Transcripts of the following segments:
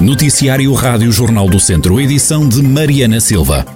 Noticiário Rádio Jornal do Centro, edição de Mariana Silva.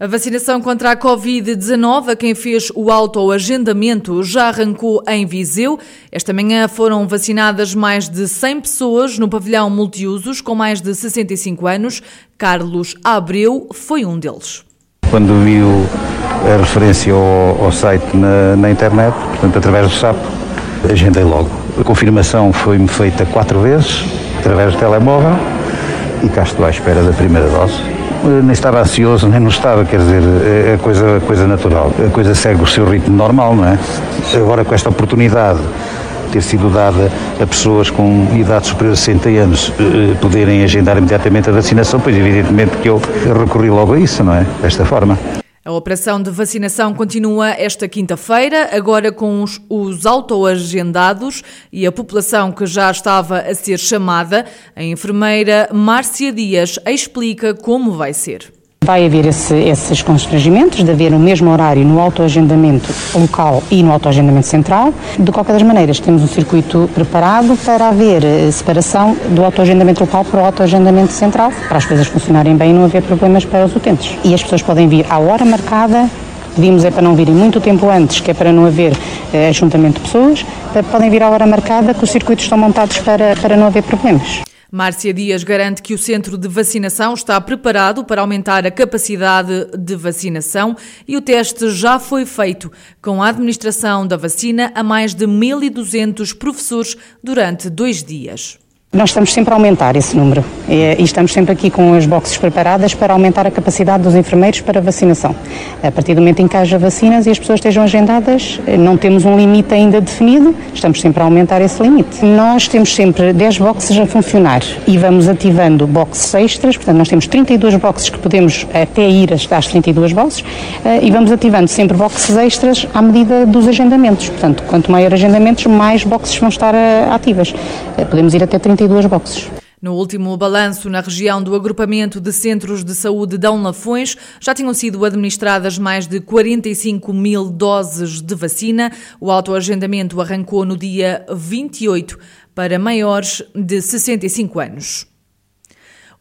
A vacinação contra a Covid-19, a quem fez o autoagendamento, já arrancou em Viseu. Esta manhã foram vacinadas mais de 100 pessoas no pavilhão multiusos com mais de 65 anos. Carlos Abreu foi um deles. Quando viu a referência ao, ao site na, na, internet, portanto, através do SAP, agendei logo. A confirmação foi-me feita quatro vezes, através do telemóvel, e cá estou à espera da primeira dose nem estava ansioso, nem não estava, quer dizer, é, é coisa, coisa natural. A coisa segue o seu ritmo normal, não é? Agora com esta oportunidade ter sido dada a pessoas com idade superior a 60 anos eh, poderem agendar imediatamente a vacinação, pois evidentemente que eu recorri logo a isso, não é? Desta forma. A operação de vacinação continua esta quinta-feira, agora com os, os autoagendados e a população que já estava a ser chamada. A enfermeira Márcia Dias explica como vai ser. Vai haver esse, esses constrangimentos de haver o mesmo horário no autoagendamento local e no autoagendamento central. De qualquer das maneiras, temos um circuito preparado para haver eh, separação do autoagendamento local para o autoagendamento central, para as coisas funcionarem bem e não haver problemas para os utentes. E as pessoas podem vir à hora marcada Pedimos é para não virem muito tempo antes, que é para não haver eh, ajuntamento de pessoas. Podem vir à hora marcada, que os circuitos estão montados para, para não haver problemas. Márcia Dias garante que o centro de vacinação está preparado para aumentar a capacidade de vacinação e o teste já foi feito com a administração da vacina a mais de 1.200 professores durante dois dias. Nós estamos sempre a aumentar esse número e, estamos sempre aqui com as boxes preparadas para aumentar a capacidade dos enfermeiros para vacinação. A partir do momento em que haja vacinas e as pessoas estejam agendadas, não temos um limite ainda definido, estamos sempre a aumentar esse limite. Nós temos sempre 10 boxes a funcionar e vamos ativando boxes extras, portanto nós temos 32 boxes que podemos até ir às 32 boxes eh, e vamos ativando sempre boxes extras à medida dos agendamentos. Portanto, quanto maior agendamentos, mais boxes vão estar eh, ativas. Eh, podemos ir até 32 32 boxes. No último balanço, na região do agrupamento de centros de saúde Dão Lafões, já tinham sido administradas mais de 45 mil doses de vacina. O autoagendamento arrancou no dia 28 para maiores de 65 anos.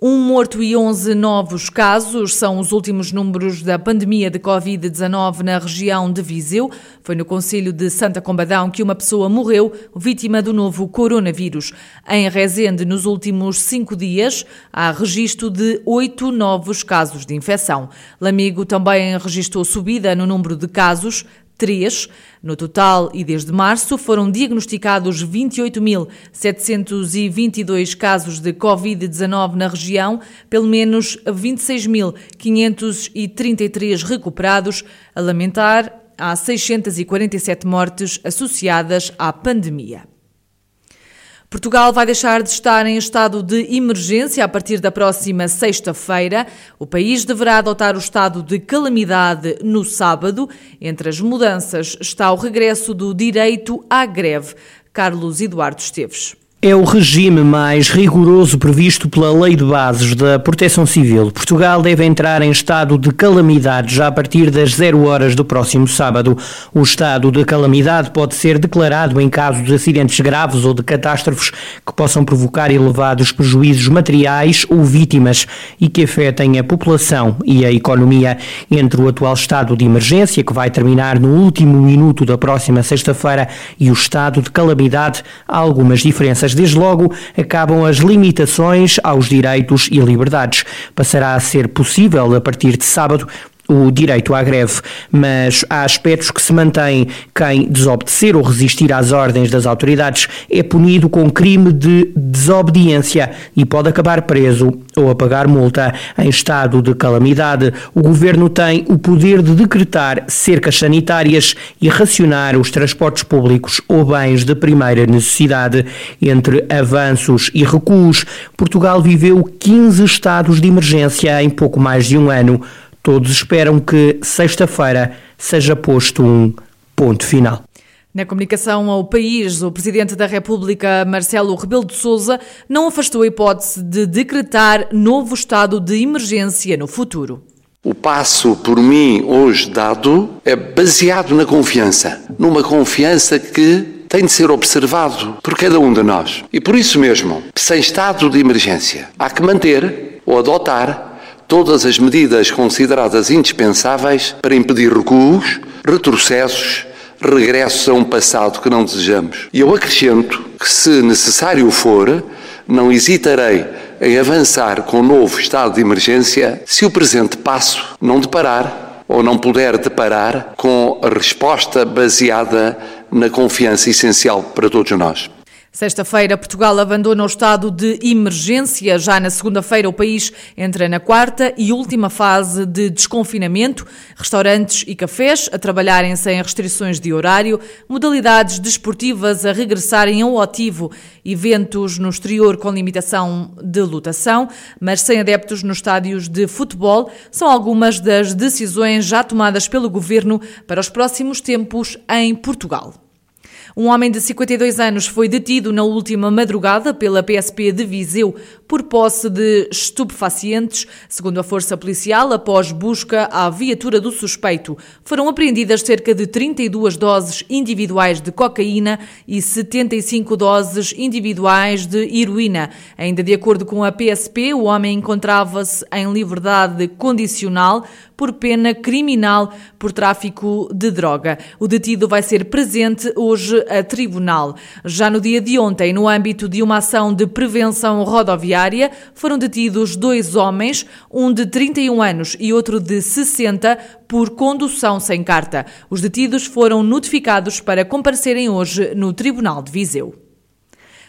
Um morto e 11 novos casos são os últimos números da pandemia de Covid-19 na região de Viseu. Foi no Conselho de Santa Combadão que uma pessoa morreu vítima do novo coronavírus. Em Rezende, nos últimos cinco dias, há registro de oito novos casos de infecção. Lamigo também registrou subida no número de casos, 3. No total, e desde março, foram diagnosticados 28.722 casos de Covid-19 na região, pelo menos 26.533 recuperados, a lamentar, há 647 mortes associadas à pandemia. Portugal vai deixar de estar em estado de emergência a partir da próxima sexta-feira. O país deverá adotar o estado de calamidade no sábado. Entre as mudanças está o regresso do direito à greve. Carlos Eduardo Esteves. É o regime mais rigoroso previsto pela Lei de Bases da Proteção Civil. Portugal deve entrar em estado de calamidade já a partir das zero horas do próximo sábado. O estado de calamidade pode ser declarado em caso de acidentes graves ou de catástrofes que possam provocar elevados prejuízos materiais ou vítimas e que afetem a população e a economia. Entre o atual estado de emergência, que vai terminar no último minuto da próxima sexta-feira, e o estado de calamidade, há algumas diferenças desde logo acabam as limitações aos direitos e liberdades. Passará a ser possível, a partir de sábado, o direito à greve, mas há aspectos que se mantêm. Quem desobedecer ou resistir às ordens das autoridades é punido com crime de desobediência e pode acabar preso ou a pagar multa. Em estado de calamidade, o governo tem o poder de decretar cercas sanitárias e racionar os transportes públicos ou bens de primeira necessidade. Entre avanços e recuos, Portugal viveu 15 estados de emergência em pouco mais de um ano. Todos esperam que sexta-feira seja posto um ponto final. Na comunicação ao país, o Presidente da República, Marcelo Rebelo de Sousa, não afastou a hipótese de decretar novo estado de emergência no futuro. O passo por mim hoje dado é baseado na confiança, numa confiança que tem de ser observado por cada um de nós. E por isso mesmo, sem estado de emergência, há que manter ou adotar todas as medidas consideradas indispensáveis para impedir recuos, retrocessos, regressos a um passado que não desejamos. E eu acrescento que, se necessário for, não hesitarei em avançar com um novo estado de emergência se o presente passo não deparar ou não puder deparar com a resposta baseada na confiança essencial para todos nós. Sexta-feira, Portugal abandona o estado de emergência. Já na segunda-feira, o país entra na quarta e última fase de desconfinamento. Restaurantes e cafés a trabalharem sem restrições de horário, modalidades desportivas a regressarem ao ativo, eventos no exterior com limitação de lotação, mas sem adeptos nos estádios de futebol, são algumas das decisões já tomadas pelo governo para os próximos tempos em Portugal. Um homem de 52 anos foi detido na última madrugada pela PSP de Viseu por posse de estupefacientes. Segundo a Força Policial, após busca à viatura do suspeito, foram apreendidas cerca de 32 doses individuais de cocaína e 75 doses individuais de heroína. Ainda de acordo com a PSP, o homem encontrava-se em liberdade condicional por pena criminal por tráfico de droga. O detido vai ser presente hoje a tribunal. Já no dia de ontem, no âmbito de uma ação de prevenção rodoviária, foram detidos dois homens, um de 31 anos e outro de 60, por condução sem carta. Os detidos foram notificados para comparecerem hoje no Tribunal de Viseu.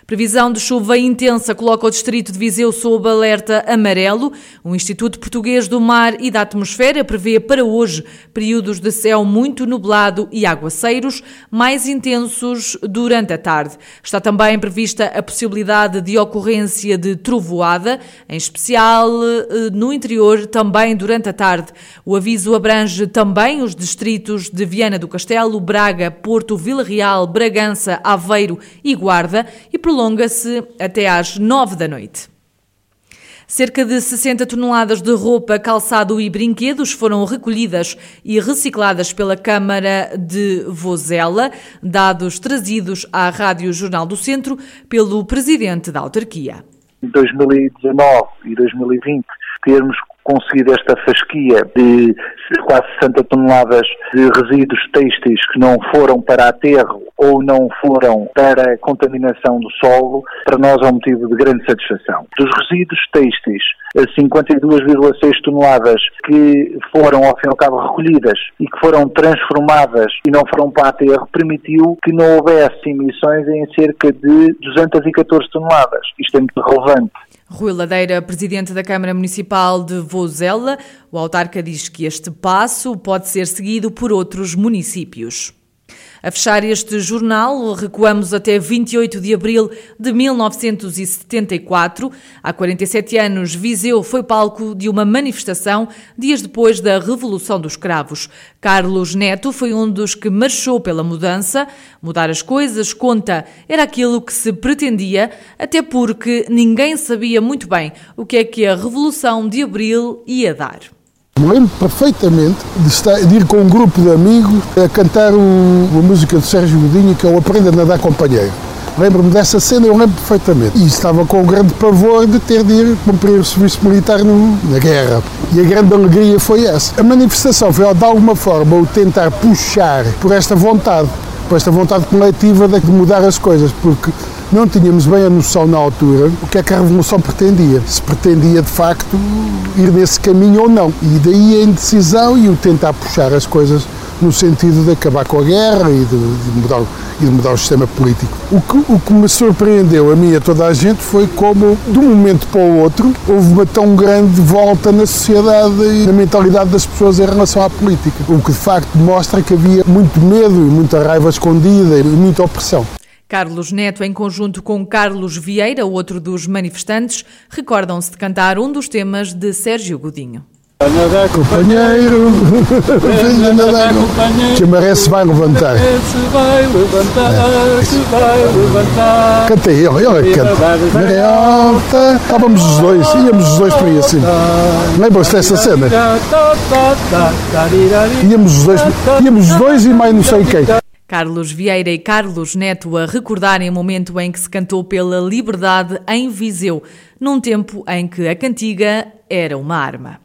Previsão de chuva intensa coloca o distrito de Viseu sob alerta amarelo. O Instituto Português do Mar e da Atmosfera prevê para hoje períodos de céu muito nublado e aguaceiros mais intensos durante a tarde. Está também prevista a possibilidade de ocorrência de trovoada, em especial eh, no interior, também durante a tarde. O aviso abrange também os distritos de Viana do Castelo, Braga, Porto, Vila Real, Bragança, Aveiro e Guarda e prolonga-se até às nove da noite. Cerca de 60 toneladas de roupa, calçado e brinquedos foram recolhidas e recicladas pela Câmara de Vozela, dados trazidos à Rádio Jornal do Centro pelo presidente da autarquia. Em 2019 e 2020 termos conseguido esta fasquia de quase 60 toneladas de resíduos têxteis que não foram para aterro ou não foram para contaminação do solo, para nós é um motivo de grande satisfação. Dos resíduos têxteis, 52,6 toneladas que foram ao fim e ao cabo recolhidas e que foram transformadas e não foram para aterro, permitiu que não houvesse emissões em cerca de 214 toneladas. Isto é muito relevante. Rui Ladeira, presidente da Câmara Municipal de Vozela, o autarca diz que este passo pode ser seguido por outros municípios. A fechar este jornal, recuamos até 28 de abril de 1974. Há 47 anos, Viseu foi palco de uma manifestação dias depois da Revolução dos Cravos. Carlos Neto foi um dos que marchou pela mudança. Mudar as coisas, conta, era aquilo que se pretendia, até porque ninguém sabia muito bem o que é que a Revolução de Abril ia dar. Me lembro perfeitamente de, estar, de, ir com um grupo de amigos a cantar um, uma música de Sérgio Godinho que é o Aprenda a Nadar Companheiro. Lembro-me dessa cena, eu lembro perfeitamente. E estava com o grande pavor de ter de ir cumprir o serviço militar no, na guerra. E a grande alegria foi essa. A manifestação foi, de alguma forma, o tentar puxar por esta vontade, por esta vontade coletiva de mudar as coisas, porque não tínhamos bem a noção na altura o que é que a Revolução pretendia. Se pretendia, de facto, ir nesse caminho ou não. E daí a indecisão e o tentar puxar as coisas no sentido de acabar com a guerra e de, de mudar, e de mudar o sistema político. O que, o que me surpreendeu a mim e a toda a gente foi como, de um momento para o outro, houve uma tão grande volta na sociedade e na mentalidade das pessoas em relação à política. O que de facto mostra que havia muito medo e muita raiva escondida e muita opressão. Carlos Neto, em conjunto com Carlos Vieira, outro dos manifestantes, recordam-se de cantar um dos temas de Sérgio Godinho. Companheiro, venha nadar, que a maré se vai levantar. Se vai levantar, se vai levantar. Canta ele, ele é que canta. Maré alta. Estávamos os dois, íamos os dois por aí assim. Lembram-se dessa cena? Íamos os dois, íamos os dois e mais não sei quem. Carlos Vieira e Carlos Neto a recordarem o momento em que se cantou pela liberdade em Viseu, num tempo em que a cantiga era uma arma.